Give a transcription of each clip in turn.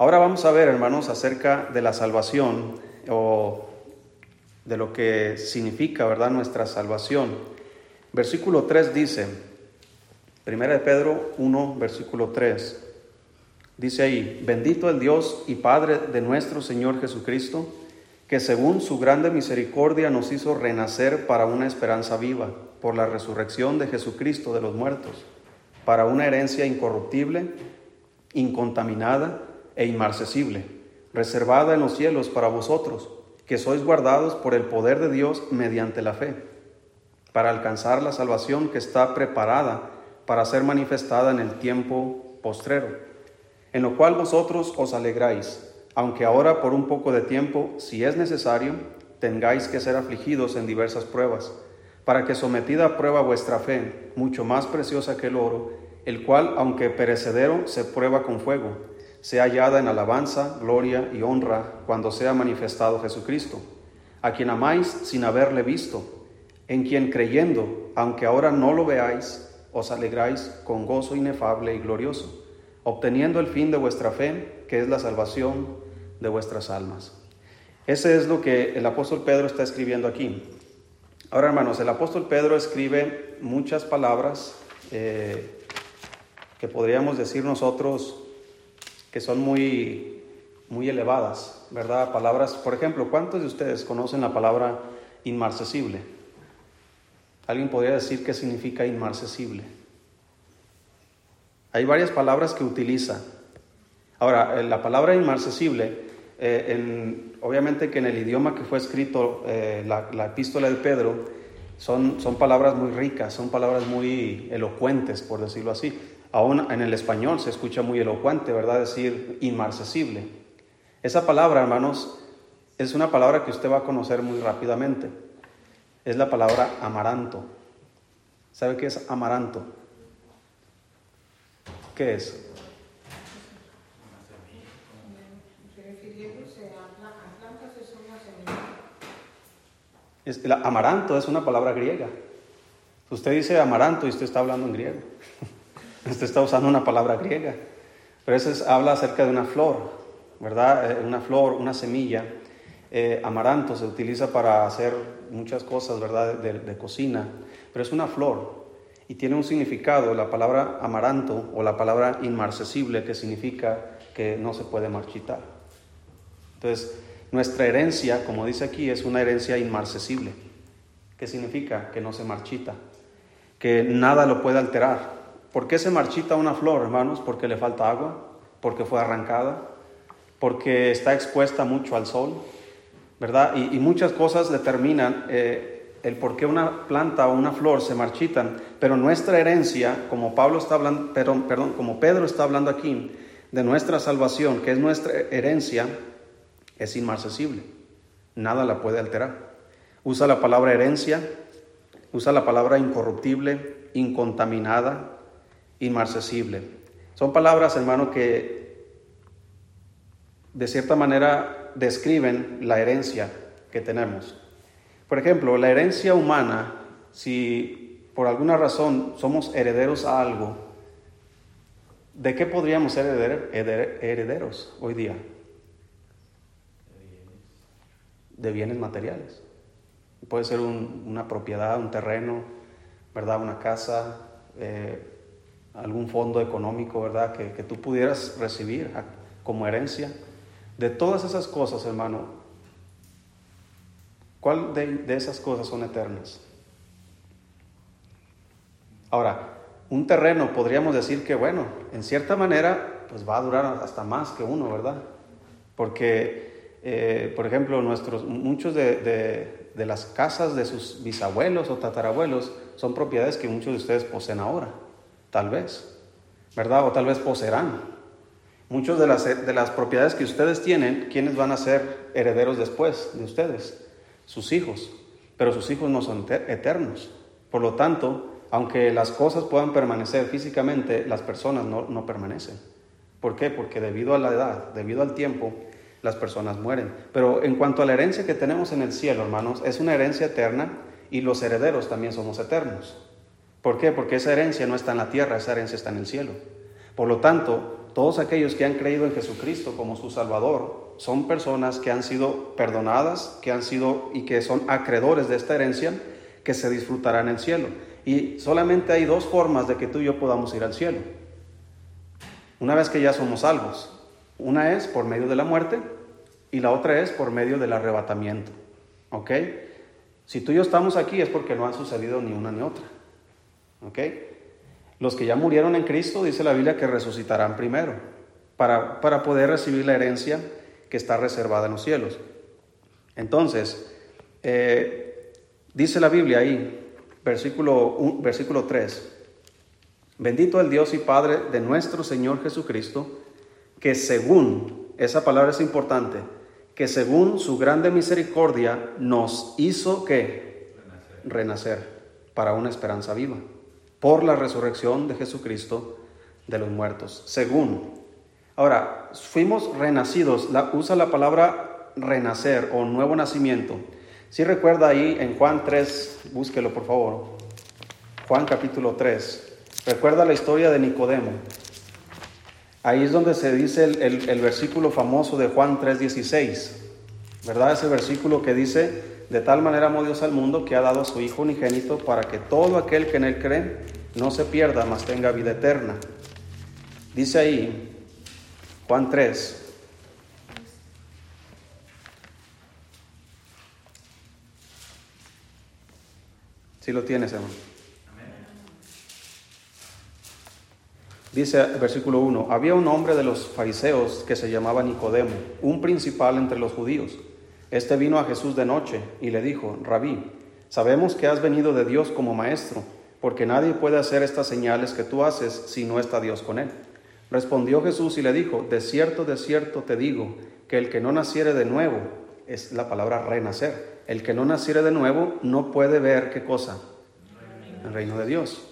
Ahora vamos a ver, hermanos, acerca de la salvación o de lo que significa, ¿verdad?, nuestra salvación. Versículo 3 dice, Primera de Pedro 1, versículo 3, dice ahí, bendito el Dios y Padre de nuestro Señor Jesucristo, que según su grande misericordia nos hizo renacer para una esperanza viva, por la resurrección de Jesucristo de los muertos, para una herencia incorruptible, incontaminada, e inmarcesible, reservada en los cielos para vosotros, que sois guardados por el poder de Dios mediante la fe, para alcanzar la salvación que está preparada para ser manifestada en el tiempo postrero, en lo cual vosotros os alegráis, aunque ahora por un poco de tiempo, si es necesario, tengáis que ser afligidos en diversas pruebas, para que sometida a prueba vuestra fe, mucho más preciosa que el oro, el cual, aunque perecedero, se prueba con fuego, sea hallada en alabanza, gloria y honra cuando sea manifestado Jesucristo, a quien amáis sin haberle visto, en quien creyendo, aunque ahora no lo veáis, os alegráis con gozo inefable y glorioso, obteniendo el fin de vuestra fe, que es la salvación de vuestras almas. Ese es lo que el apóstol Pedro está escribiendo aquí. Ahora, hermanos, el apóstol Pedro escribe muchas palabras eh, que podríamos decir nosotros que son muy, muy elevadas, ¿verdad? Palabras, por ejemplo, ¿cuántos de ustedes conocen la palabra inmarcesible? ¿Alguien podría decir qué significa inmarcesible? Hay varias palabras que utiliza. Ahora, eh, la palabra inmarcesible, eh, obviamente que en el idioma que fue escrito eh, la, la, epístola de Pedro, son, son palabras muy ricas, son palabras muy elocuentes, por decirlo así. Aún en el español se escucha muy elocuente, ¿verdad? Decir inmarcesible. Esa palabra, hermanos, es una palabra que usted va a conocer muy rápidamente. Es la palabra amaranto. ¿Sabe qué es amaranto? ¿Qué es? El amaranto es una palabra griega. Usted dice amaranto y usted está hablando en griego. Usted está usando una palabra griega, pero eso habla acerca de una flor, ¿verdad? Eh, una flor, una semilla. Eh, amaranto se utiliza para hacer muchas cosas, ¿verdad? De, cocina, pero es una flor y tiene un significado, la palabra amaranto o la palabra inmarcesible, que significa que no se puede marchitar. Entonces, nuestra herencia, como dice aquí, es una herencia inmarcesible. ¿Qué significa? Que no se marchita, que nada lo puede alterar, ¿Por qué se marchita una flor, hermanos? Porque le falta agua, porque fue arrancada, porque está expuesta mucho al sol, ¿verdad? Y, muchas cosas determinan eh, el por qué una planta o una flor se marchitan, pero nuestra herencia, como Pablo está hablando, perdón, perdón, como Pedro está hablando aquí, de nuestra salvación, que es nuestra herencia, es inmarcesible. Nada la puede alterar. Usa la palabra herencia, usa la palabra incorruptible, incontaminada, inmarcesible. Son palabras, hermano, que de cierta manera describen la herencia que tenemos. Por ejemplo, la herencia humana, si por alguna razón somos herederos a algo, ¿de qué podríamos ser herederos hoy día? De bienes materiales. Puede ser una propiedad, un terreno, ¿verdad? Una casa, eh, algún fondo económico, ¿verdad? Que, que tú pudieras recibir como herencia. De todas esas cosas, hermano, ¿cuál de, de esas cosas son eternas? Ahora, un terreno podríamos decir que, bueno, en cierta manera, pues va a durar hasta más que uno, ¿verdad? Porque, eh, por ejemplo, nuestros, muchos de, de, de, las casas de sus bisabuelos o tatarabuelos son propiedades que muchos de ustedes poseen ahora. Tal vez, ¿verdad? O tal vez poseerán. Muchas de las, de las propiedades que ustedes tienen, ¿quiénes van a ser herederos después de ustedes? Sus hijos. Pero sus hijos no son eternos. Por lo tanto, aunque las cosas puedan permanecer físicamente, las personas no, no permanecen. ¿Por qué? Porque debido a la edad, debido al tiempo, las personas mueren. Pero en cuanto a la herencia que tenemos en el cielo, hermanos, es una herencia eterna y los herederos también somos eternos. ¿Por qué? Porque esa herencia no está en la tierra, esa herencia está en el cielo. Por lo tanto, todos aquellos que han creído en Jesucristo como su Salvador son personas que han sido perdonadas, que han sido y que son acreedores de esta herencia, que se disfrutarán en el cielo. Y solamente hay dos formas de que tú y yo podamos ir al cielo. Una vez que ya somos salvos. Una es por medio de la muerte y la otra es por medio del arrebatamiento. ¿Ok? Si tú y yo estamos aquí es porque no han sucedido ni una ni otra. ¿Ok? Los que ya murieron en Cristo, dice la Biblia, que resucitarán primero para, para poder recibir la herencia que está reservada en los cielos. Entonces, eh, dice la Biblia ahí, versículo, versículo 3, bendito el Dios y Padre de nuestro Señor Jesucristo, que según, esa palabra es importante, que según su grande misericordia nos hizo que renacer para una esperanza viva por la resurrección de Jesucristo de los muertos. Según. Ahora, fuimos renacidos, usa la palabra renacer o nuevo nacimiento. Si recuerda ahí en Juan 3, búsquelo por favor. Juan capítulo 3. Recuerda la historia de Nicodemo. Ahí es donde se dice el, el versículo famoso de Juan 3:16. ¿Verdad? Ese versículo que dice, de tal manera amó Dios al mundo que ha dado a su Hijo unigénito para que todo aquel que en él cree no se pierda, mas tenga vida eterna. Dice ahí, Juan 3. Si lo tienes, hermano. Dice versículo 1, había un hombre de los fariseos que se llamaba Nicodemo, un principal entre los judíos. Este vino a Jesús de noche y le dijo, Rabí, sabemos que has venido de Dios como maestro, porque nadie puede hacer estas señales que tú haces si no está Dios con él. Respondió Jesús y le dijo, de cierto, de cierto te digo, que el que no naciere de nuevo, es la palabra renacer, el que no naciere de nuevo no puede ver qué cosa, el reino de Dios.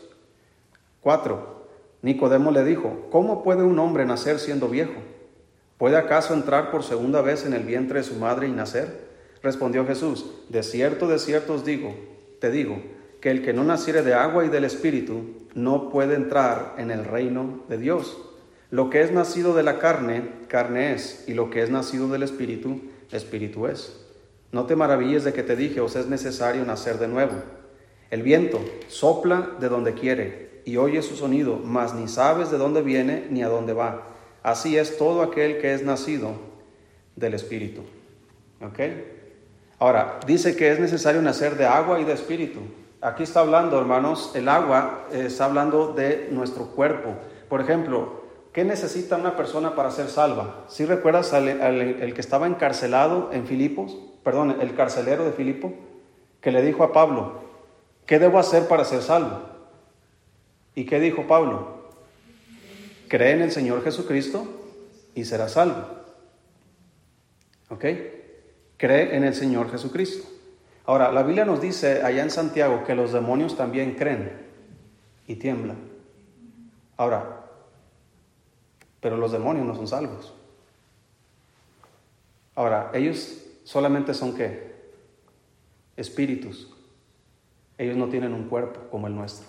Cuatro, Nicodemo le dijo, ¿cómo puede un hombre nacer siendo viejo? ¿Puede acaso entrar por segunda vez en el vientre de su madre y nacer? Respondió Jesús, de cierto, de cierto os digo, te digo, que el que no naciere de agua y del Espíritu no puede entrar en el reino de Dios. Lo que es nacido de la carne, carne es, y lo que es nacido del Espíritu, Espíritu es. No te maravilles de que te dije, os es necesario nacer de nuevo. El viento sopla de donde quiere y oye su sonido, mas ni sabes de dónde viene ni a dónde va Así es todo aquel que es nacido del Espíritu. ¿Ok? Ahora, dice que es necesario nacer de agua y de Espíritu. Aquí está hablando, hermanos, el agua eh, está hablando de nuestro cuerpo. Por ejemplo, ¿qué necesita una persona para ser salva? Si recuerdas al, el que estaba encarcelado en Filipos, perdón, el carcelero de Filipo, que le dijo a Pablo, ¿qué debo hacer para ser salvo? ¿Y qué dijo Pablo? Cree en el Señor Jesucristo y será salvo. ¿Ok? Cree en el Señor Jesucristo. Ahora, la Biblia nos dice allá en Santiago que los demonios también creen y tiemblan. Ahora, pero los demonios no son salvos. Ahora, ellos solamente son qué? Espíritus. Ellos no tienen un cuerpo como el nuestro.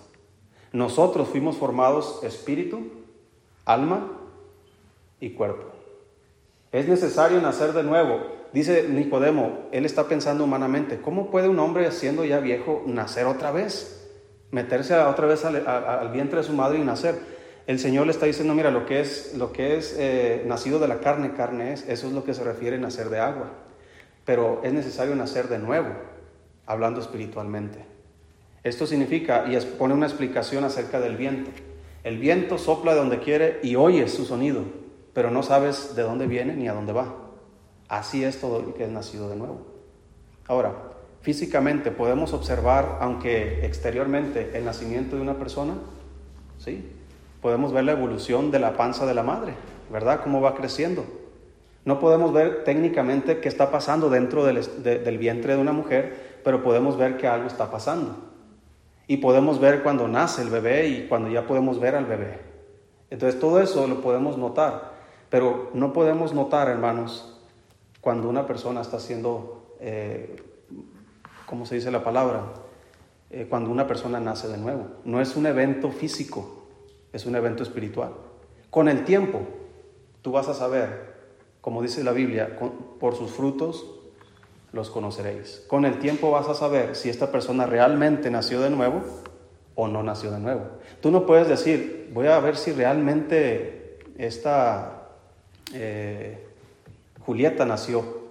Nosotros fuimos formados espíritu, alma y cuerpo. Es necesario nacer de nuevo. Dice Nicodemo, él está pensando humanamente, ¿cómo puede un hombre siendo ya viejo nacer otra vez? Meterse otra vez al, vientre de su madre y nacer. El Señor le está diciendo, mira, lo que es, lo que es eh, nacido de la carne, carne es, eso es lo que se refiere a nacer de agua. Pero es necesario nacer de nuevo, hablando espiritualmente. Esto significa, y pone una explicación acerca del viento. El viento sopla de donde quiere y oyes su sonido, pero no sabes de dónde viene ni a dónde va. Así es todo el que es nacido de nuevo. Ahora, físicamente podemos observar, aunque exteriormente, el nacimiento de una persona, ¿sí? Podemos ver la evolución de la panza de la madre, ¿verdad? Cómo va creciendo. No podemos ver técnicamente qué está pasando dentro del, del vientre de una mujer, pero podemos ver que algo está pasando. Y podemos ver cuando nace el bebé y cuando ya podemos ver al bebé. Entonces todo eso lo podemos notar, pero no podemos notar, hermanos, cuando una persona está haciendo, eh, ¿cómo se dice la palabra? Eh, cuando una persona nace de nuevo. No es un evento físico, es un evento espiritual. Con el tiempo, tú vas a saber, como dice la Biblia, por sus frutos los conoceréis. Con el tiempo vas a saber si esta persona realmente nació de nuevo o no nació de nuevo. Tú no puedes decir, voy a ver si realmente esta eh, Julieta nació.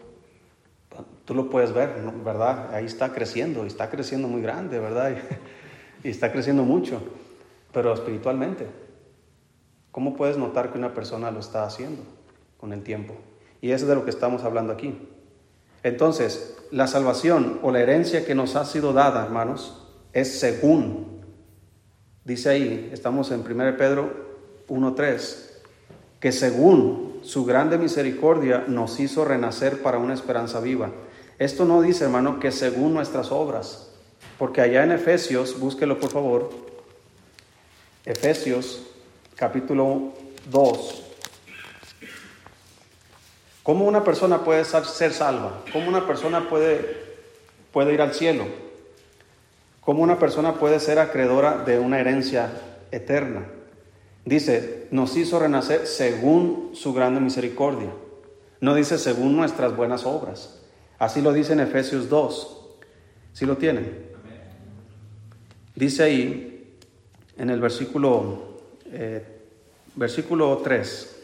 Tú lo puedes ver, ¿verdad? Ahí está creciendo, y está creciendo muy grande, ¿verdad? y está creciendo mucho, pero espiritualmente. ¿Cómo puedes notar que una persona lo está haciendo con el tiempo? Y eso es de lo que estamos hablando aquí. Entonces, la salvación o la herencia que nos ha sido dada, hermanos, es según. Dice ahí, estamos en 1 Pedro 1.3, que según su grande misericordia nos hizo renacer para una esperanza viva. Esto no dice, hermano, que según nuestras obras, porque allá en Efesios, búsquelo por favor, Efesios capítulo 2, ¿Cómo una persona puede ser salva? ¿Cómo una persona puede, ir al cielo? ¿Cómo una persona puede ser acreedora de una herencia eterna? Dice, nos hizo renacer según su grande misericordia. No dice según nuestras buenas obras. Así lo dice en Efesios 2. ¿Sí lo tienen? Dice ahí, en el versículo, eh, versículo 3.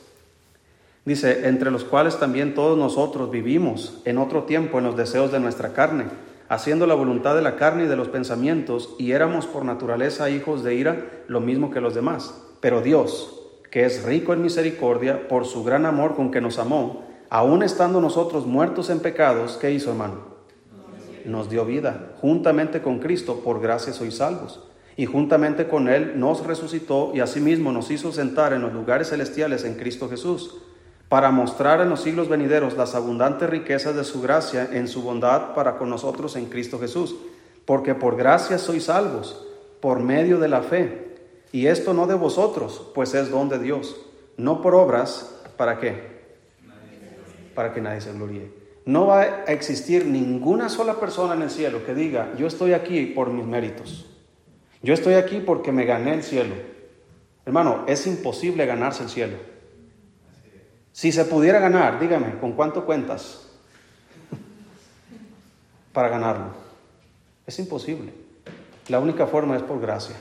Dice, entre los cuales también todos nosotros vivimos en otro tiempo en los deseos de nuestra carne, haciendo la voluntad de la carne y de los pensamientos, y éramos por naturaleza hijos de ira, lo mismo que los demás. Pero Dios, que es rico en misericordia, por su gran amor con que nos amó, aun estando nosotros muertos en pecados, ¿qué hizo hermano? Nos dio vida. Juntamente con Cristo, por gracia sois salvos. Y juntamente con Él nos resucitó y asimismo nos hizo sentar en los lugares celestiales en Cristo Jesús para mostrar en los siglos venideros las abundantes riquezas de su gracia en su bondad para con nosotros en Cristo Jesús. Porque por gracia sois salvos, por medio de la fe. Y esto no de vosotros, pues es don de Dios. No por obras, ¿para qué? Para que nadie se gloríe. No va a existir ninguna sola persona en el cielo que diga, yo estoy aquí por mis méritos. Yo estoy aquí porque me gané el cielo. Hermano, es imposible ganarse el cielo. Si se pudiera ganar, dígame, ¿con cuánto cuentas para ganarlo? Es imposible. La única forma es por gracia.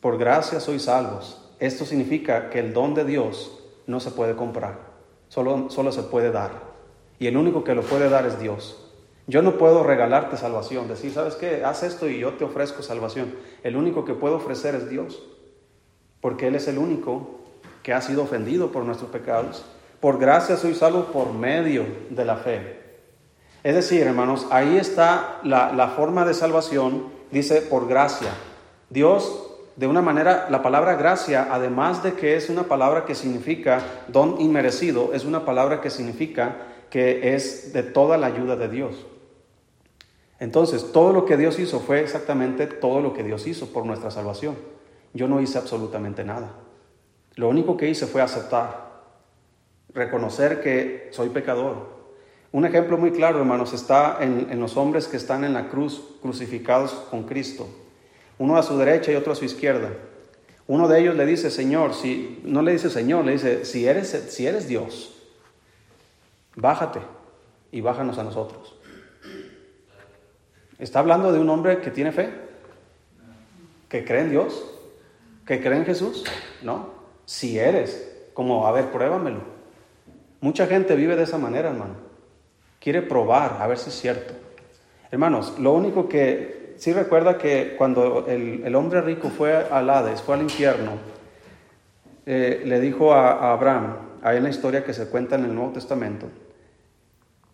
Por gracia sois salvos. Esto significa que el don de Dios no se puede comprar, solo, solo se puede dar. Y el único que lo puede dar es Dios. Yo no puedo regalarte salvación, decir, ¿sabes qué? Haz esto y yo te ofrezco salvación. El único que puedo ofrecer es Dios, porque Él es el único que ha sido ofendido por nuestros pecados. Por gracia soy salvo por medio de la fe. Es decir, hermanos, ahí está la, la forma de salvación, dice por gracia. Dios, de una manera, la palabra gracia, además de que es una palabra que significa don inmerecido, es una palabra que significa que es de toda la ayuda de Dios. Entonces, todo lo que Dios hizo fue exactamente todo lo que Dios hizo por nuestra salvación. Yo no hice absolutamente nada. Lo único que hice fue aceptar, reconocer que soy pecador. Un ejemplo muy claro, hermanos, está en, los hombres que están en la cruz, crucificados con Cristo. Uno a su derecha y otro a su izquierda. Uno de ellos le dice, Señor, si no le dice Señor, le dice, si eres, si eres Dios, bájate y bájanos a nosotros. Está hablando de un hombre que tiene fe, que cree en Dios, que cree en Jesús, ¿no? Si eres, como, a ver, pruébamelo. Mucha gente vive de esa manera, hermano. Quiere probar, a ver si es cierto. Hermanos, lo único que, sí recuerda que cuando el, hombre rico fue al Hades, fue al infierno, eh, le dijo a, a Abraham, ahí en la historia que se cuenta en el Nuevo Testamento,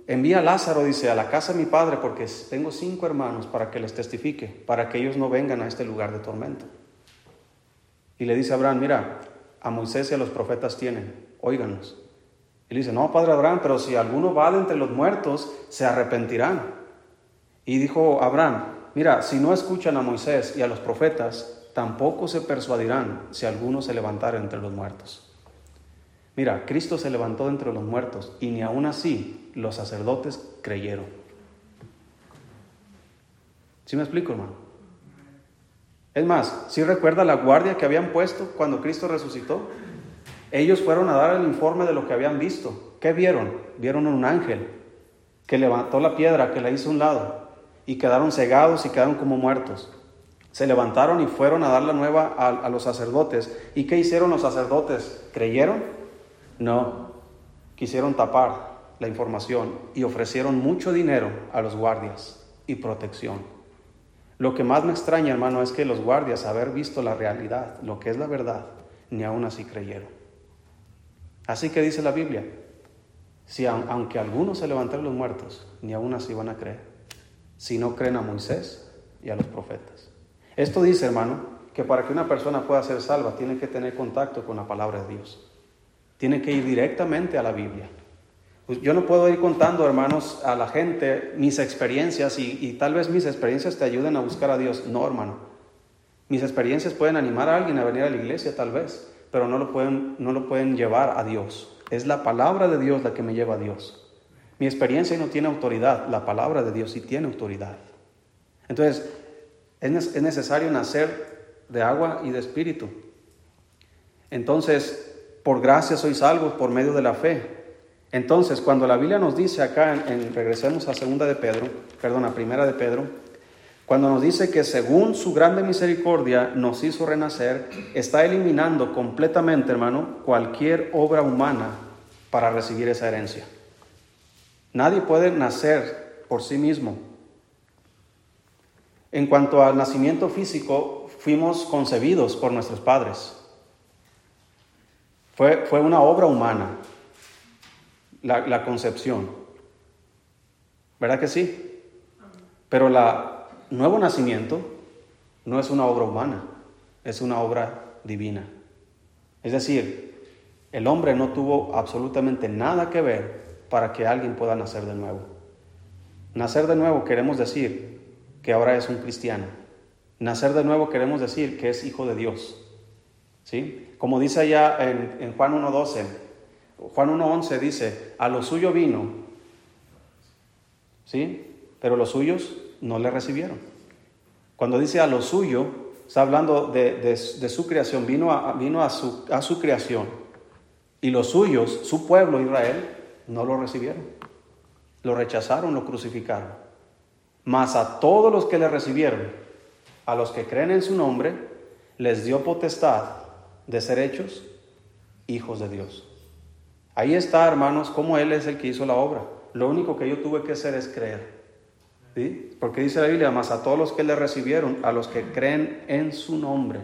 envía a Lázaro, dice, a la casa de mi padre, porque tengo cinco hermanos para que les testifique, para que ellos no vengan a este lugar de tormento. Y le dice a Abraham, mira, a Moisés y a los profetas tienen, óiganos. Y le dice, no, padre Abraham, pero si alguno va de entre los muertos, se arrepentirán. Y dijo Abraham, mira, si no escuchan a Moisés y a los profetas, tampoco se persuadirán si alguno se levantara entre los muertos. Mira, Cristo se levantó de entre los muertos y ni aún así los sacerdotes creyeron. ¿Sí me explico, hermano? Es más, si recuerda la guardia que habían puesto cuando Cristo resucitó? Ellos fueron a dar el informe de lo que habían visto. ¿Qué vieron? Vieron un ángel que levantó la piedra, que la hizo a un lado, y quedaron cegados y quedaron como muertos. Se levantaron y fueron a dar la nueva a, a los sacerdotes. ¿Y qué hicieron los sacerdotes? ¿Creyeron? No, quisieron tapar la información y ofrecieron mucho dinero a los guardias y protección. Lo que más me extraña, hermano, es que los guardias, haber visto la realidad, lo que es la verdad, ni aún así creyeron. Así que dice la Biblia, si aunque algunos se levantaron los muertos, ni aún así van a creer, si no creen a Moisés y a los profetas. Esto dice, hermano, que para que una persona pueda ser salva, tiene que tener contacto con la palabra de Dios. Tiene que ir directamente a la Biblia. Pues yo no puedo ir contando, hermanos, a la gente mis experiencias y, tal vez mis experiencias te ayuden a buscar a Dios. No, hermano. Mis experiencias pueden animar a alguien a venir a la iglesia, tal vez, pero no lo pueden, no lo pueden llevar a Dios. Es la palabra de Dios la que me lleva a Dios. Mi experiencia no tiene autoridad, la palabra de Dios sí tiene autoridad. Entonces, es, es necesario nacer de agua y de espíritu. Entonces, por gracia sois salvos por medio de la fe. Entonces, cuando la Biblia nos dice acá, en, regresemos a segunda de Pedro, perdón, primera de Pedro, cuando nos dice que según su grande misericordia nos hizo renacer, está eliminando completamente, hermano, cualquier obra humana para recibir esa herencia. Nadie puede nacer por sí mismo. En cuanto al nacimiento físico, fuimos concebidos por nuestros padres. Fue, fue una obra humana la, concepción. ¿Verdad que sí? Pero el nuevo nacimiento no es una obra humana, es una obra divina. Es decir, el hombre no tuvo absolutamente nada que ver para que alguien pueda nacer de nuevo. Nacer de nuevo queremos decir que ahora es un cristiano. Nacer de nuevo queremos decir que es hijo de Dios. ¿Sí? Como dice allá en, en Juan 1.12, Juan 1.11 dice, a lo suyo vino, ¿sí? Pero los suyos no le recibieron. Cuando dice a lo suyo, está hablando de, su creación, vino, a, vino a, su, a su creación. Y los suyos, su pueblo Israel, no lo recibieron. Lo rechazaron, lo crucificaron. Mas a todos los que le recibieron, a los que creen en su nombre, les dio potestad de ser hechos hijos de Dios. Ahí está, hermanos, cómo Él es el que hizo la obra. Lo único que yo tuve que hacer es creer. ¿Sí? Porque dice la Biblia, más a todos los que le recibieron, a los que creen en su nombre.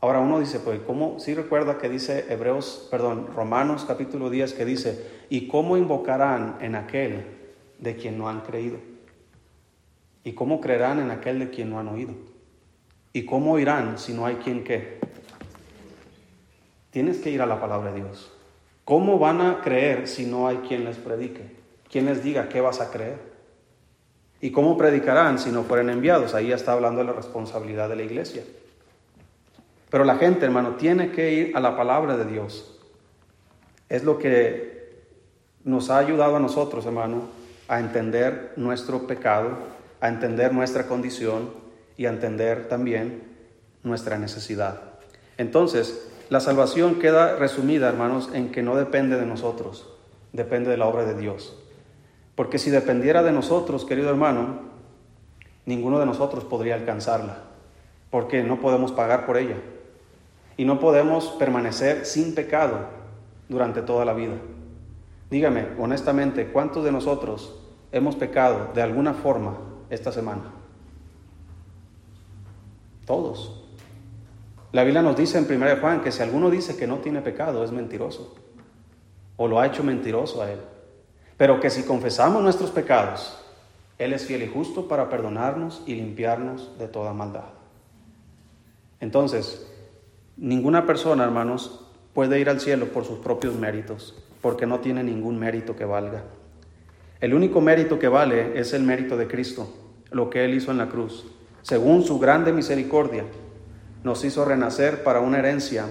Ahora uno dice, pues, ¿cómo? Sí recuerda que dice Hebreos, perdón, Romanos capítulo 10, que dice, ¿y cómo invocarán en aquel de quien no han creído? ¿Y cómo creerán en aquel de quien no han oído? ¿Y cómo oirán si no hay quien qué? Tienes que ir a la palabra de Dios. ¿Cómo van a creer si no hay quien les predique? Quien les diga qué vas a creer? ¿Y cómo predicarán si no fueren enviados? Ahí ya está hablando de la responsabilidad de la iglesia. Pero la gente, hermano, tiene que ir a la palabra de Dios. Es lo que nos ha ayudado a nosotros, hermano, a entender nuestro pecado, a entender nuestra condición y a entender también nuestra necesidad. Entonces, la salvación queda resumida, hermanos, en que no depende de nosotros, depende de la obra de Dios. Porque si dependiera de nosotros, querido hermano, ninguno de nosotros podría alcanzarla, porque no podemos pagar por ella. Y no podemos permanecer sin pecado durante toda la vida. Dígame, honestamente, ¿cuántos de nosotros hemos pecado de alguna forma esta semana? Todos. La Biblia nos dice en 1 Juan que si alguno dice que no tiene pecado es mentiroso o lo ha hecho mentiroso a él. Pero que si confesamos nuestros pecados, Él es fiel y justo para perdonarnos y limpiarnos de toda maldad. Entonces, ninguna persona, hermanos, puede ir al cielo por sus propios méritos, porque no tiene ningún mérito que valga. El único mérito que vale es el mérito de Cristo, lo que Él hizo en la cruz, según su grande misericordia nos hizo renacer para una herencia,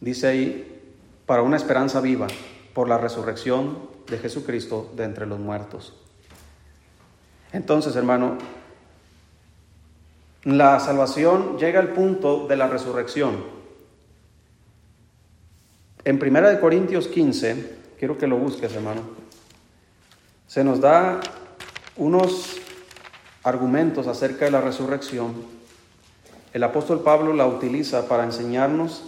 dice ahí, para una esperanza viva, por la resurrección de Jesucristo de entre los muertos. Entonces, hermano, la salvación llega al punto de la resurrección. En 1 Corintios 15, quiero que lo busques, hermano, se nos da unos argumentos acerca de la resurrección. El apóstol Pablo la utiliza para enseñarnos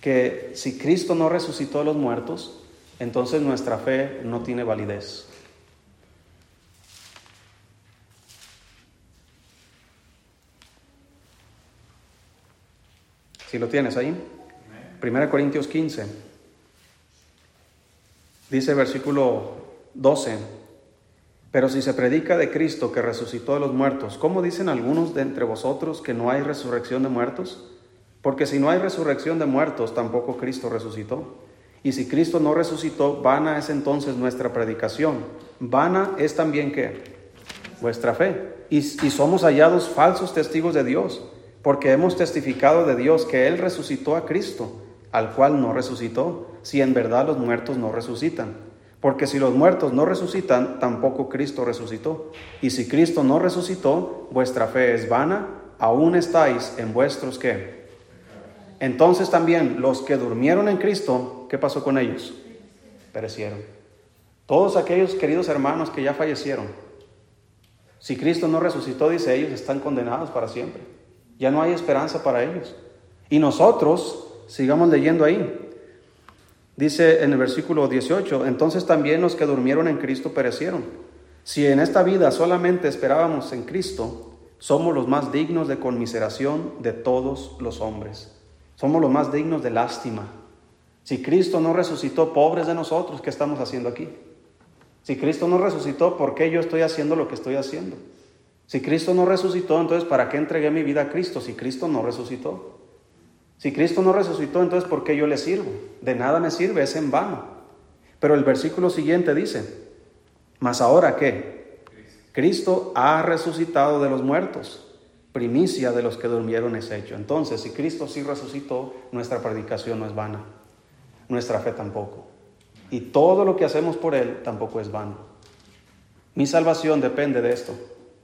que si Cristo no resucitó a los muertos, entonces nuestra fe no tiene validez. Si lo tienes ahí. 1 Corintios 15. Dice versículo 12. Pero si se predica de Cristo que resucitó de los muertos, ¿cómo dicen algunos de entre vosotros que no hay resurrección de muertos? Porque si no hay resurrección de muertos, tampoco Cristo resucitó. Y si Cristo no resucitó, vana es entonces nuestra predicación. Vana es también que vuestra fe. Y, y somos hallados falsos testigos de Dios porque hemos testificado de Dios que Él resucitó a Cristo, al cual no resucitó, si en verdad los muertos no resucitan. Porque si los muertos no resucitan, tampoco Cristo resucitó. Y si Cristo no resucitó, vuestra fe es vana, aún estáis en vuestros qué. Entonces también los que durmieron en Cristo, ¿qué pasó con ellos? Perecieron. Todos aquellos queridos hermanos que ya fallecieron, si Cristo no resucitó, dice ellos, están condenados para siempre. Ya no hay esperanza para ellos. Y nosotros, sigamos leyendo ahí. Dice en el versículo 18, entonces también los que durmieron en Cristo perecieron. Si en esta vida solamente esperábamos en Cristo, somos los más dignos de conmiseración de todos los hombres. Somos los más dignos de lástima. Si Cristo no resucitó, pobres de nosotros, ¿qué estamos haciendo aquí? Si Cristo no resucitó, ¿por qué yo estoy haciendo lo que estoy haciendo? Si Cristo no resucitó, entonces ¿para qué entregué mi vida a Cristo si Cristo no resucitó? Si Cristo no resucitó, entonces ¿por qué yo le sirvo? De nada me sirve, es en vano. Pero el versículo siguiente dice, mas ahora qué? Cristo ha resucitado de los muertos, primicia de los que durmieron es hecho. Entonces, si Cristo sí resucitó, nuestra predicación no es vana, nuestra fe tampoco. Y todo lo que hacemos por Él tampoco es vano. Mi salvación depende de esto,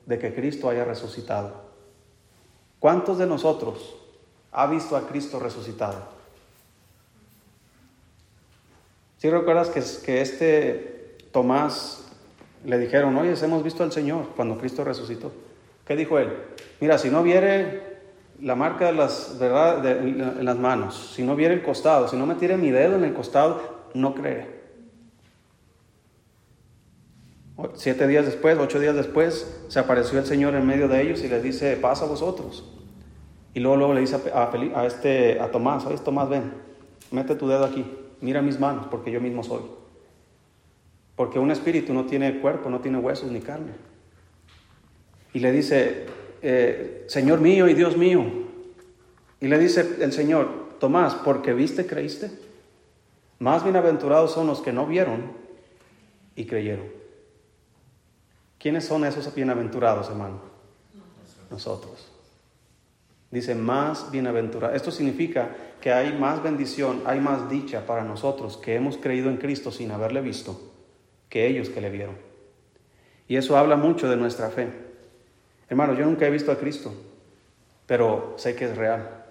de que Cristo haya resucitado. ¿Cuántos de nosotros ha visto a Cristo resucitado? Si recuerdas que, que este Tomás le dijeron, oye, hemos visto al Señor cuando Cristo resucitó. ¿Qué dijo él? Mira, si no viere la marca de las, ¿verdad? en las manos, si no viere el costado, si no me tire mi dedo en el costado, no cree. Siete días después, ocho días después, se apareció el Señor en medio de ellos y les dice, pasa a vosotros. Y luego, luego le dice a, a, este, a Tomás, oye Tomás, ven, mete tu dedo aquí, mira mis manos, porque yo mismo soy. Porque un espíritu no tiene cuerpo, no tiene huesos ni carne. Y le dice, eh, Señor mío y Dios mío. Y le dice el Señor, Tomás, porque viste, creíste. Más bienaventurados son los que no vieron y creyeron. ¿Quiénes son esos bienaventurados, hermano? Nosotros. Dice más bienaventurados. Esto significa que hay más bendición, hay más dicha para nosotros que hemos creído en Cristo sin haberle visto que ellos que le vieron. Y eso habla mucho de nuestra fe. Hermano, yo nunca he visto a Cristo, pero sé que es real.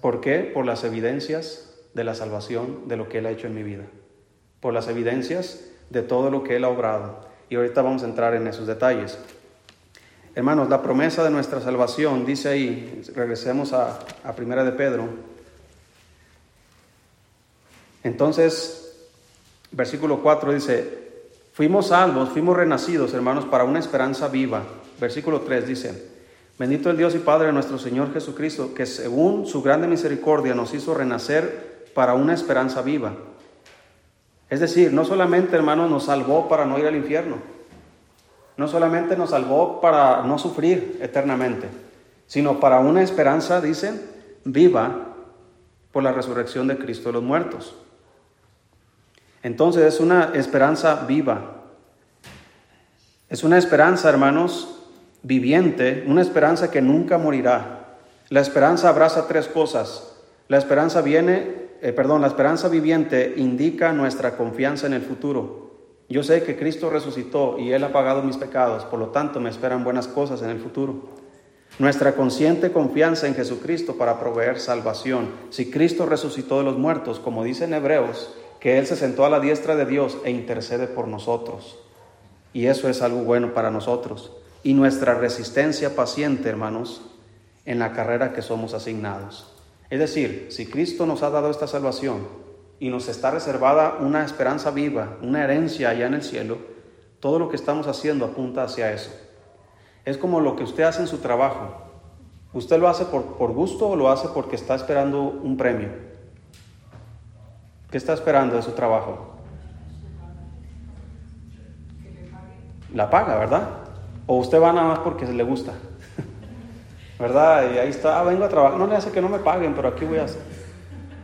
¿Por qué? Por las evidencias de la salvación, de lo que Él ha hecho en mi vida. Por las evidencias de todo lo que Él ha obrado y ahorita vamos a entrar en esos detalles. Hermanos, la promesa de nuestra salvación, dice ahí, regresemos a, a Primera de Pedro. Entonces, versículo 4 dice, fuimos salvos, fuimos renacidos, hermanos, para una esperanza viva. Versículo 3 dice, bendito el Dios y Padre de nuestro Señor Jesucristo, que según su grande misericordia nos hizo renacer para una esperanza viva es decir, no solamente, hermano, nos salvó para no ir al infierno, no solamente nos salvó para no sufrir eternamente, sino para una esperanza, dice, viva por la resurrección de Cristo de los muertos. Entonces es una esperanza viva. Es una esperanza, hermanos, viviente, una esperanza que nunca morirá. La esperanza abraza tres cosas. La esperanza viene eh, perdón, la esperanza viviente indica nuestra confianza en el futuro. Yo sé que Cristo resucitó y Él ha pagado mis pecados, por lo tanto me esperan buenas cosas en el futuro. Nuestra consciente confianza en Jesucristo para proveer salvación. Si Cristo resucitó de los muertos, como dice en Hebreos, que Él se sentó a la diestra de Dios e intercede por nosotros. Y eso es algo bueno para nosotros. Y nuestra resistencia paciente, hermanos, en la carrera que somos asignados. Es decir, si Cristo nos ha dado esta salvación y nos está reservada una esperanza viva, una herencia allá en el cielo, todo lo que estamos haciendo apunta hacia eso. Es como lo que usted hace en su trabajo. ¿Usted lo hace por, por gusto o lo hace porque está esperando un premio? ¿Qué está esperando de su trabajo? La paga, ¿verdad? O usted va nada más porque le gusta. ¿Verdad? Y ahí está, ah, vengo a trabajar. No le hace que no me paguen, pero aquí voy a...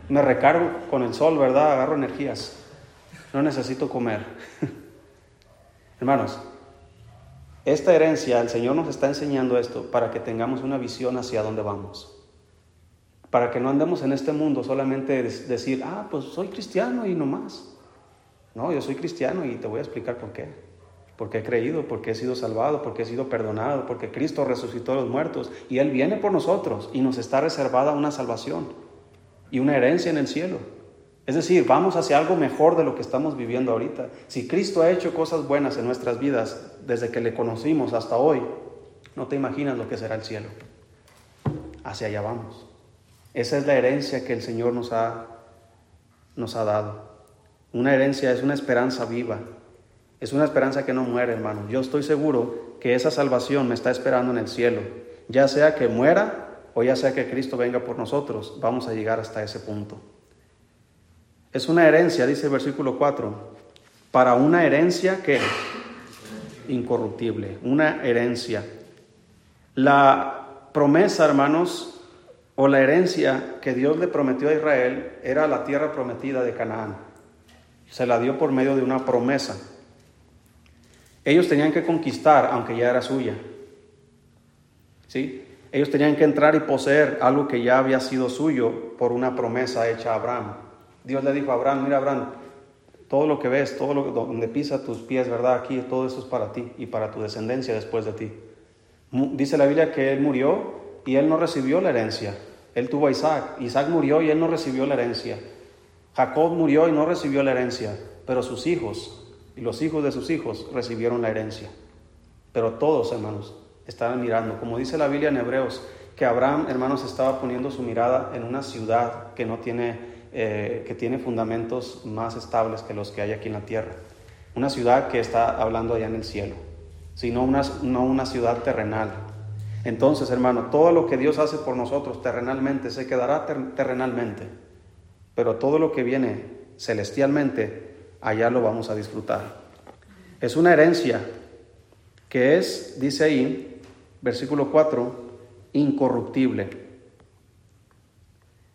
Me recargo con el sol, ¿verdad? Agarro energías. No necesito comer. Hermanos, esta herencia, el Señor nos está enseñando esto para que tengamos una visión hacia dónde vamos. Para que no andemos en este mundo solamente decir, ah, pues soy cristiano y no más. No, yo soy cristiano y te voy a explicar por qué. Porque he creído, porque he sido salvado, porque he sido perdonado, porque Cristo resucitó a los muertos y Él viene por nosotros y nos está reservada una salvación y una herencia en el cielo. Es decir, vamos hacia algo mejor de lo que estamos viviendo ahorita. Si Cristo ha hecho cosas buenas en nuestras vidas desde que le conocimos hasta hoy, no te imaginas lo que será el cielo. Hacia allá vamos. Esa es la herencia que el Señor nos ha, nos ha dado. Una herencia es una esperanza viva. Es una esperanza que no muere, hermano. Yo estoy seguro que esa salvación me está esperando en el cielo. Ya sea que muera o ya sea que Cristo venga por nosotros, vamos a llegar hasta ese punto. Es una herencia, dice el versículo 4, para una herencia que incorruptible, una herencia. La promesa, hermanos, o la herencia que Dios le prometió a Israel era la tierra prometida de Canaán. Se la dio por medio de una promesa. Ellos tenían que conquistar, aunque ya era suya. ¿Sí? Ellos tenían que entrar y poseer algo que ya había sido suyo por una promesa hecha a Abraham. Dios le dijo a Abraham, mira Abraham, todo lo que ves, todo lo donde pisa tus pies, ¿verdad? Aquí todo eso es para ti y para tu descendencia después de ti. Dice la Biblia que él murió y él no recibió la herencia. Él tuvo a Isaac. Isaac murió y él no recibió la herencia. Jacob murió y no recibió la herencia, pero sus hijos y los hijos de sus hijos recibieron la herencia. Pero todos, hermanos, estaban mirando. Como dice la Biblia en Hebreos, que Abraham, hermanos, estaba poniendo su mirada en una ciudad que no tiene eh, que tiene fundamentos más estables que los que hay aquí en la tierra. Una ciudad que está hablando allá en el cielo, sino una, no una ciudad terrenal. Entonces, hermano, todo lo que Dios hace por nosotros terrenalmente se quedará terrenalmente, pero todo lo que viene celestialmente, allá lo vamos a disfrutar. Es una herencia que es, dice ahí, versículo 4, incorruptible.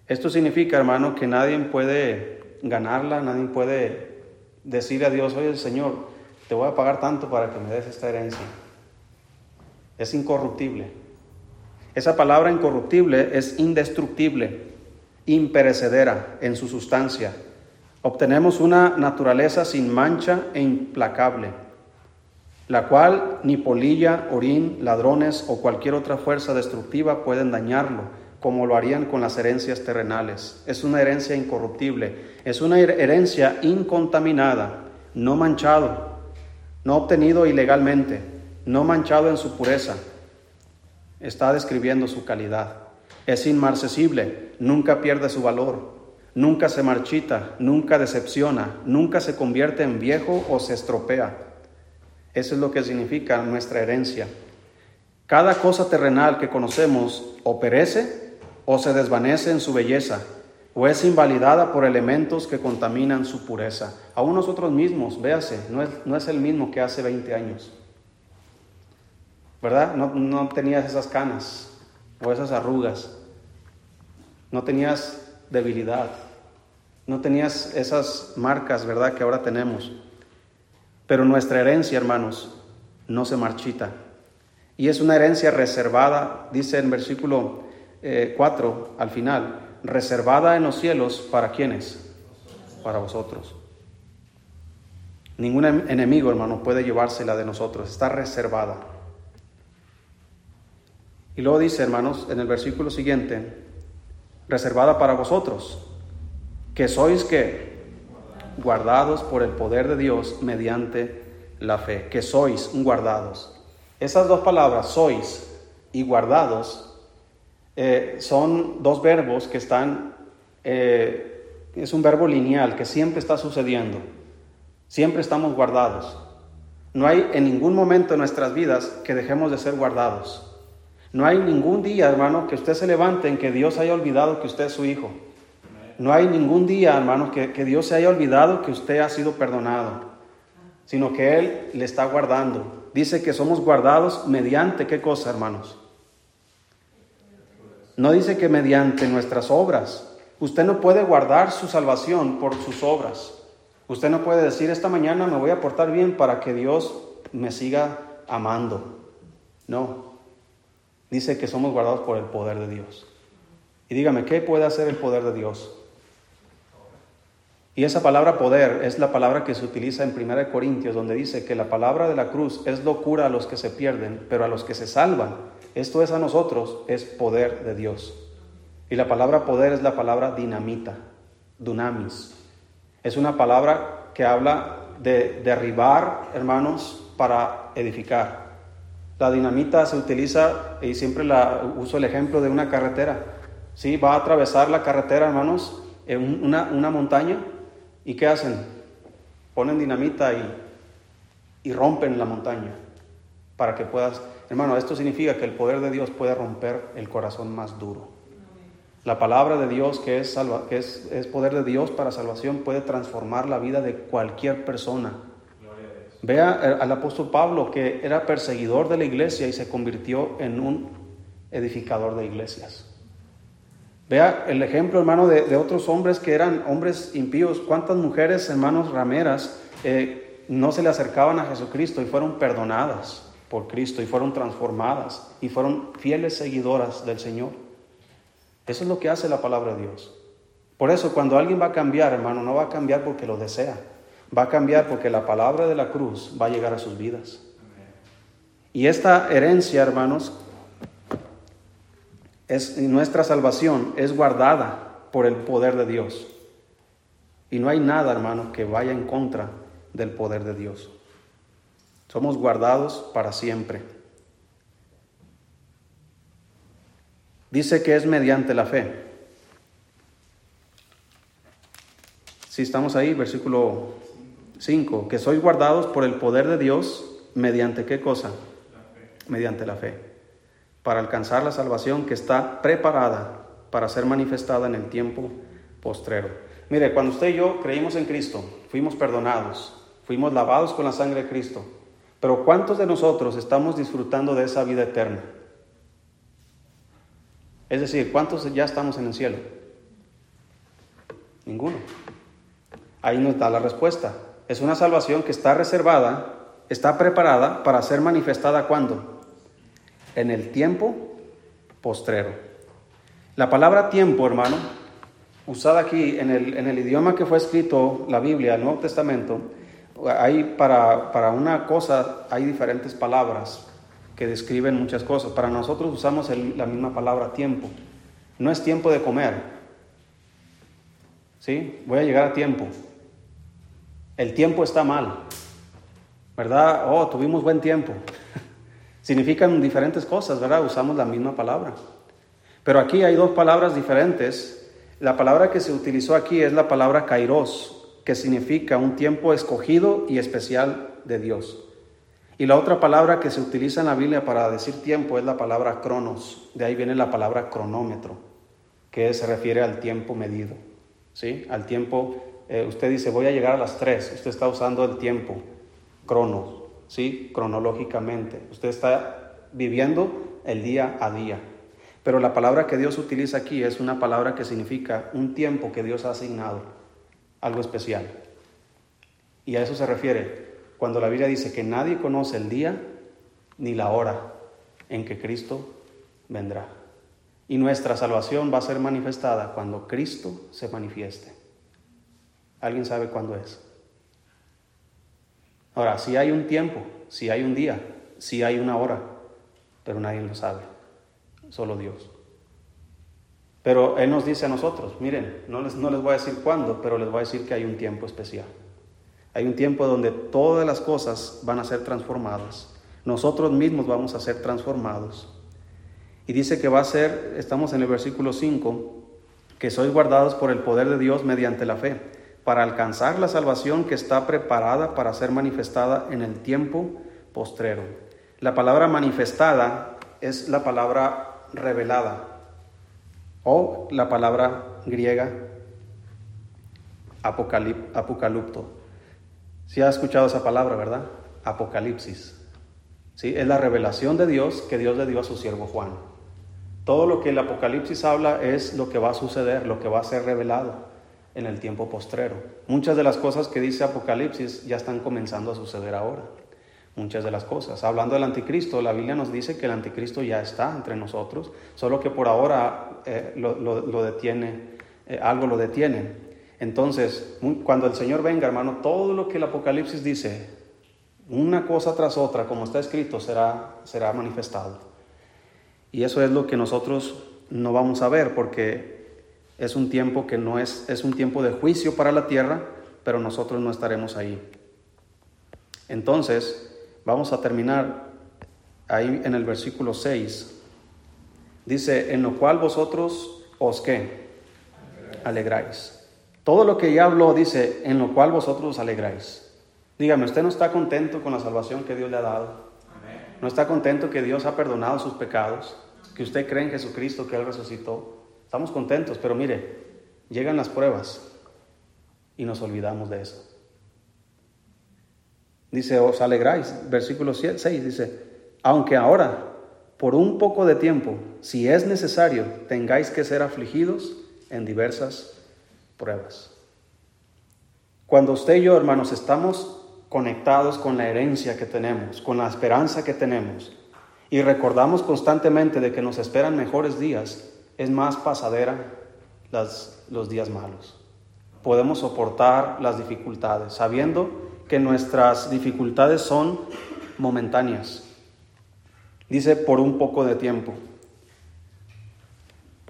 Esto significa, hermano, que nadie puede ganarla, nadie puede decirle a Dios, oye Señor, te voy a pagar tanto para que me des esta herencia. Es incorruptible. Esa palabra incorruptible es indestructible, imperecedera en su sustancia. Obtenemos una naturaleza sin mancha e implacable, la cual ni polilla, orín, ladrones o cualquier otra fuerza destructiva pueden dañarlo como lo harían con las herencias terrenales. Es una herencia incorruptible, es una herencia incontaminada, no manchado, no obtenido ilegalmente, no manchado en su pureza. Está describiendo su calidad. Es inmarcesible, nunca pierde su valor, nunca se marchita, nunca decepciona, nunca se convierte en viejo o se estropea. Eso es lo que significa nuestra herencia. Cada cosa terrenal que conocemos o perece o se desvanece en su belleza, o es invalidada por elementos que contaminan su pureza. Aún nosotros mismos, véase, no es, no es el mismo que hace 20 años. ¿Verdad? No, no tenías esas canas o esas arrugas. No tenías debilidad. No tenías esas marcas, ¿verdad? Que ahora tenemos. Pero nuestra herencia, hermanos, no se marchita. Y es una herencia reservada, dice en versículo 4 eh, al final, reservada en los cielos para quienes? Para vosotros. Ningún em-, enemigo, hermano, puede llevársela de nosotros, está reservada. Y luego dice, hermanos, en el versículo siguiente, reservada para vosotros, que sois que guardados por el poder de Dios mediante la fe, que sois guardados. Esas dos palabras, sois y guardados, eh, son dos verbos que están, eh, es un verbo lineal que siempre está sucediendo, siempre estamos guardados. No hay en ningún momento en nuestras vidas que dejemos de ser guardados. No hay ningún día, hermano, que usted se levante en que Dios haya olvidado que usted es su hijo. No hay ningún día, hermano, que, que Dios se haya olvidado que usted ha sido perdonado, sino que Él le está guardando. Dice que somos guardados mediante qué cosa, hermanos. No dice que mediante nuestras obras. Usted no puede guardar su salvación por sus obras. Usted no puede decir, esta mañana me voy a portar bien para que Dios me siga amando. No. Dice que somos guardados por el poder de Dios. Y dígame, ¿qué puede hacer el poder de Dios? Y esa palabra poder es la palabra que se utiliza en 1 Corintios, donde dice que la palabra de la cruz es locura a los que se pierden, pero a los que se salvan, esto es a nosotros, es poder de Dios. Y la palabra poder es la palabra dinamita, dunamis. Es una palabra que habla de derribar, hermanos, para edificar. La dinamita se utiliza, y siempre la uso el ejemplo de una carretera. ¿Sí? Va a atravesar la carretera, hermanos, en una, una montaña. ¿Y qué hacen? Ponen dinamita y, y rompen la montaña para que puedas... Hermano, esto significa que el poder de Dios puede romper el corazón más duro. La palabra de Dios, que, es, salva, que es, es, poder de Dios para salvación, puede transformar la vida de cualquier persona. Vea al apóstol Pablo, que era perseguidor de la iglesia y se convirtió en un edificador de iglesias. Vea el ejemplo, hermano, de, otros hombres que eran hombres impíos. ¿Cuántas mujeres, hermanos rameras, eh, no se le acercaban a Jesucristo y fueron perdonadas por Cristo y fueron transformadas y fueron fieles seguidoras del Señor? Eso es lo que hace la palabra de Dios. Por eso cuando alguien va a cambiar, hermano, no va a cambiar porque lo desea. Va a cambiar porque la palabra de la cruz va a llegar a sus vidas. Y esta herencia, hermanos, es nuestra salvación es guardada por el poder de Dios. Y no hay nada, hermano, que vaya en contra del poder de Dios. Somos guardados para siempre. Dice que es mediante la fe. Si estamos ahí, versículo 5, que sois guardados por el poder de Dios mediante qué cosa? Mediante la fe, para alcanzar la salvación que está preparada para ser manifestada en el tiempo postrero. Mire, cuando usted y yo creímos en Cristo, fuimos perdonados, fuimos lavados con la sangre de Cristo, pero ¿cuántos de nosotros estamos disfrutando de esa vida eterna? Es decir, ¿cuántos ya estamos en el cielo? Ninguno. Ahí nos da la respuesta. Es una salvación que está reservada, está preparada para ser manifestada cuando? En el tiempo postrero. La palabra tiempo, hermano, usada aquí en el, en el idioma que fue escrito la Biblia, el Nuevo Testamento, hay para, para una cosa hay diferentes palabras que describen muchas cosas. Para nosotros usamos la misma palabra tiempo. No es tiempo de comer. ¿Sí? Voy a llegar a tiempo. El tiempo está mal. ¿Verdad? Oh, tuvimos buen tiempo. Significan diferentes cosas, ¿verdad? Usamos la misma palabra. Pero aquí hay dos palabras diferentes. La palabra que se utilizó aquí es la palabra kairos, que significa un tiempo escogido y especial de Dios. Y la otra palabra que se utiliza en la Biblia para decir tiempo es la palabra cronos. De ahí viene la palabra cronómetro, que se refiere al tiempo medido. ¿Sí? Al tiempo, eh, usted dice, voy a llegar a las 3. Usted está usando el tiempo, cronos, ¿sí? Cronológicamente. Usted está viviendo el día a día. Pero la palabra que Dios utiliza aquí es una palabra que significa un tiempo que Dios ha asignado, algo especial. Y a eso se refiere cuando la Biblia dice que nadie conoce el día ni la hora en que Cristo vendrá. Y nuestra salvación va a ser manifestada cuando Cristo se manifieste. ¿Alguien sabe cuándo es? Ahora, si hay un tiempo, si hay un día, si hay una hora, pero nadie lo sabe. solo Dios. Pero Él nos dice a nosotros, miren, no les, no les voy a decir cuándo, pero les voy a decir que hay un tiempo especial. Hay un tiempo donde todas las cosas van a ser transformadas. Nosotros mismos vamos a ser transformados. Y dice que va a ser, estamos en el versículo 5, que sois guardados por el poder de Dios mediante la fe, para alcanzar la salvación que está preparada para ser manifestada en el tiempo postrero. La palabra manifestada es la palabra revelada o la palabra griega apocalipto. Si ha escuchado esa palabra, ¿verdad? Apocalipsis. ¿Sí? Es la revelación de Dios que Dios le dio a su siervo Juan. Todo lo que el Apocalipsis habla es lo que va a suceder, lo que va a ser revelado en el tiempo postrero. Muchas de las cosas que dice Apocalipsis ya están comenzando a suceder ahora. Muchas de las cosas. Hablando del anticristo, la Biblia nos dice que el anticristo ya está entre nosotros, solo que por ahora eh, lo, detiene, eh, algo lo detiene. Entonces, cuando el Señor venga, hermano, todo lo que el Apocalipsis dice, una cosa tras otra, como está escrito, será, será manifestado. Y eso es lo que nosotros no vamos a ver, porque es un tiempo que no es, es un tiempo de juicio para la tierra, pero nosotros no estaremos ahí. Entonces, vamos a terminar ahí en el versículo 6. Dice, en lo cual vosotros os qué? Alegráis. Todo lo que ya habló dice, en lo cual vosotros os alegráis. Dígame, ¿usted no está contento con la salvación que Dios le ha dado? ¿No está contento que Dios ha perdonado sus pecados? ¿Que usted cree en Jesucristo, que Él resucitó? Estamos contentos, pero mire, llegan las pruebas y nos olvidamos de eso. Dice, os alegráis, versículo 6 dice, aunque ahora, por un poco de tiempo, si es necesario, tengáis que ser afligidos en diversas pruebas. Cuando usted y yo, hermanos, estamos conectados con la herencia que tenemos, con la esperanza que tenemos, y recordamos constantemente de que nos esperan mejores días, es más pasadera las, los días malos. Podemos soportar las dificultades, sabiendo que nuestras dificultades son momentáneas. Dice por un poco de tiempo.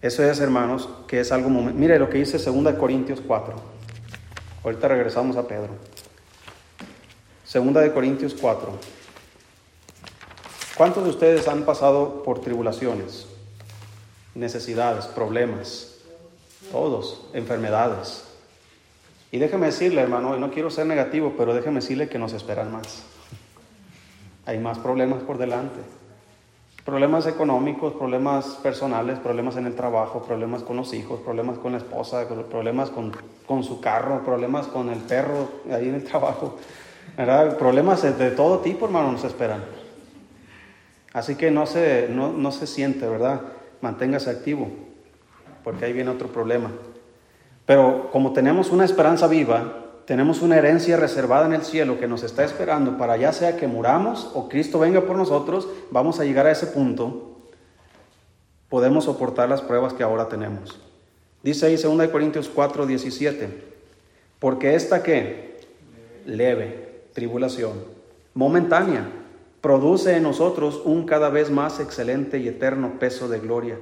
Eso es, hermanos, que es algo Mire lo que dice 2 Corintios 4. Ahorita regresamos a Pedro. 2 Corintios 4. ¿Cuántos de ustedes han pasado por tribulaciones? Necesidades, problemas, todos, enfermedades. Y déjeme decirle, hermano, y no quiero ser negativo, pero déjeme decirle que nos esperan más. Hay más problemas por delante. Problemas económicos, problemas personales, problemas en el trabajo, problemas con los hijos, problemas con la esposa, problemas con, con su carro, problemas con el perro ahí en el trabajo. ¿verdad? Problemas de todo tipo, hermano, nos esperan. Así que no se, no, no se siente, ¿verdad? Manténgase activo, porque ahí viene otro problema. Pero como tenemos una esperanza viva, tenemos una herencia reservada en el cielo que nos está esperando para ya sea que muramos o Cristo venga por nosotros, vamos a llegar a ese punto, podemos soportar las pruebas que ahora tenemos. Dice ahí 2 Corintios 4, 17, porque esta que leve tribulación, momentánea, produce en nosotros un cada vez más excelente y eterno peso de gloria,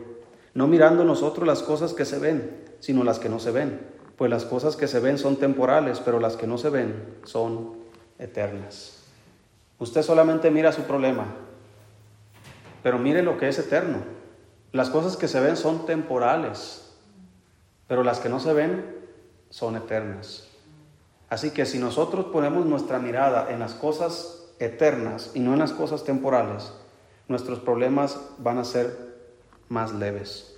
no mirando nosotros las cosas que se ven, sino las que no se ven, pues las cosas que se ven son temporales, pero las que no se ven son eternas. Usted solamente mira su problema, pero mire lo que es eterno. Las cosas que se ven son temporales, pero las que no se ven son eternas. Así que si nosotros ponemos nuestra mirada en las cosas eternas y no en las cosas temporales, nuestros problemas van a ser más leves.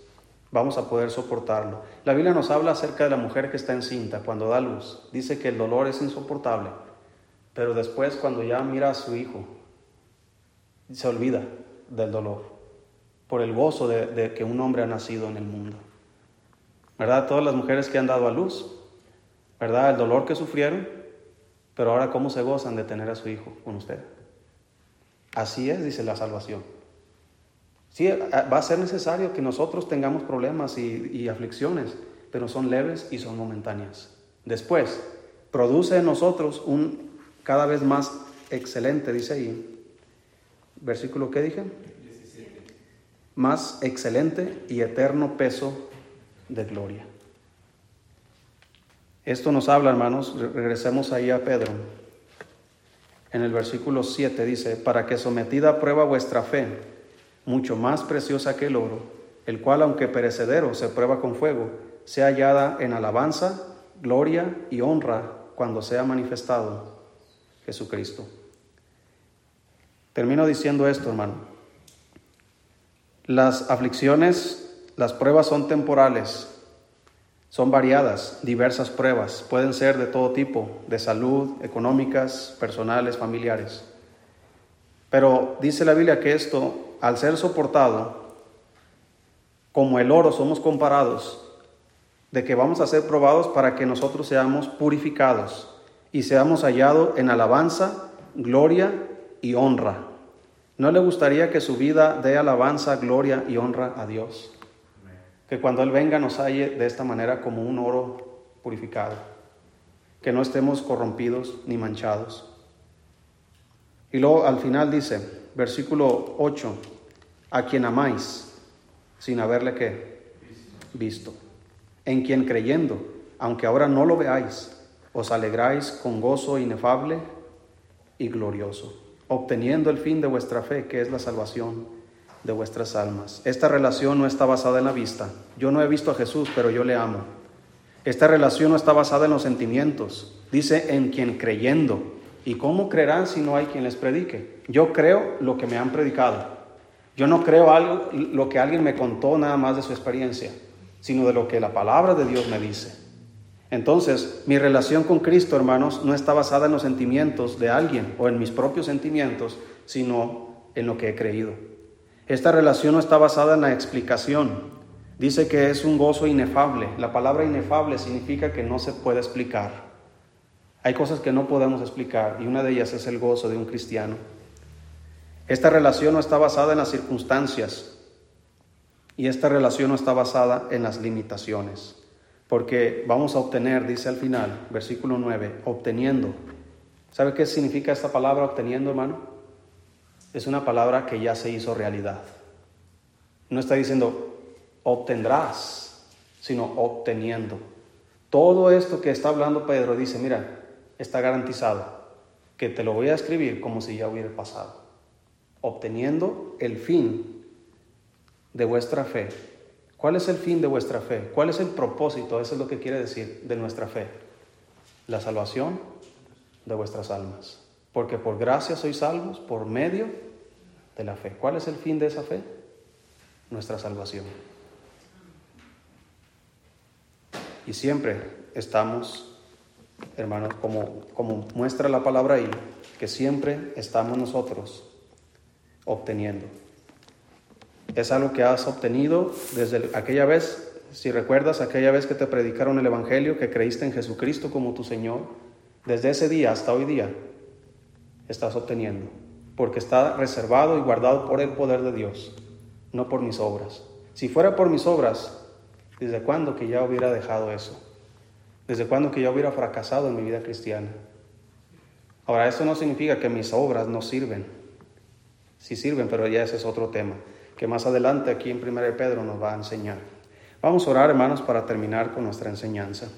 Vamos a poder soportarlo. La Biblia nos habla acerca de la mujer que está encinta cuando da luz. Dice que el dolor es insoportable, pero después cuando ya mira a su hijo, se olvida del dolor por el gozo de, de que un hombre ha nacido en el mundo. ¿Verdad? Todas las mujeres que han dado a luz, ¿verdad? El dolor que sufrieron, pero ahora, ¿cómo se gozan de tener a su hijo con usted? Así es, dice la salvación. Sí, va a ser necesario que nosotros tengamos problemas y, aflicciones, pero son leves y son momentáneas. Después, produce en nosotros un cada vez más excelente, dice ahí. Versículo, ¿qué dije? más excelente y eterno peso de gloria. Esto nos habla, hermanos, regresemos ahí a Pedro. En el versículo 7 dice, para que sometida a prueba vuestra fe, mucho más preciosa que el oro, el cual aunque perecedero se prueba con fuego, sea hallada en alabanza, gloria y honra cuando sea manifestado Jesucristo. Termino diciendo esto, hermano. Las aflicciones, las pruebas son temporales, son variadas, diversas pruebas, pueden ser de todo tipo, de salud, económicas, personales, familiares. Pero dice la Biblia que esto, al ser soportado, como el oro somos comparados, de que vamos a ser probados para que nosotros seamos purificados y seamos hallados en alabanza, gloria y honra. ¿No le gustaría que su vida dé alabanza, gloria y honra a Dios? Que cuando Él venga nos halle de esta manera como un oro purificado, que no estemos corrompidos ni manchados. Y luego al final dice, versículo 8, a quien amáis sin haberle que visto en quien creyendo, aunque ahora no lo veáis, os alegráis con gozo inefable y glorioso, obteniendo el fin de vuestra fe, que es la salvación de vuestras almas. Esta relación no está basada en la vista. Yo no he visto a Jesús, pero yo le amo. Esta relación no está basada en los sentimientos. Dice en quien creyendo. ¿Y cómo creerán si no hay quien les predique? Yo creo lo que me han predicado. Yo no creo algo, lo que alguien me contó nada más de su experiencia sino de lo que la palabra de Dios me dice. Entonces, mi relación con Cristo, hermanos, no está basada en los sentimientos de alguien o en mis propios sentimientos, sino en lo que he creído. Esta relación no está basada en la explicación. Dice que es un gozo inefable. La palabra inefable significa que no se puede explicar. Hay cosas que no podemos explicar y una de ellas es el gozo de un cristiano. Esta relación no está basada en las circunstancias, y esta relación no está basada en las limitaciones, porque vamos a obtener, dice al final, versículo 9, obteniendo. ¿Sabe qué significa esta palabra obteniendo, hermano? Es una palabra que ya se hizo realidad. No está diciendo obtendrás, sino obteniendo. Todo esto que está hablando Pedro dice, mira, está garantizado, que te lo voy a escribir como si ya hubiera pasado. Obteniendo el fin de vuestra fe. ¿Cuál es el fin de vuestra fe? ¿Cuál es el propósito? Eso es lo que quiere decir de nuestra fe. La salvación de vuestras almas. Porque por gracia sois salvos por medio de la fe. ¿Cuál es el fin de esa fe? Nuestra salvación. Y siempre estamos, hermanos, como, como muestra la palabra ahí, que siempre estamos nosotros obteniendo es algo que has obtenido desde aquella vez, si recuerdas aquella vez que te predicaron el Evangelio, que creíste en Jesucristo como tu Señor, desde ese día hasta hoy día estás obteniendo, porque está reservado y guardado por el poder de Dios, no por mis obras. Si fuera por mis obras, ¿desde cuándo que ya hubiera dejado eso? ¿Desde cuándo que ya hubiera fracasado en mi vida cristiana? Ahora, eso no significa que mis obras no sirven. Sí sirven, pero ya ese es otro tema que más adelante aquí en 1 Pedro nos va a enseñar. Vamos a orar, hermanos, para terminar con nuestra enseñanza.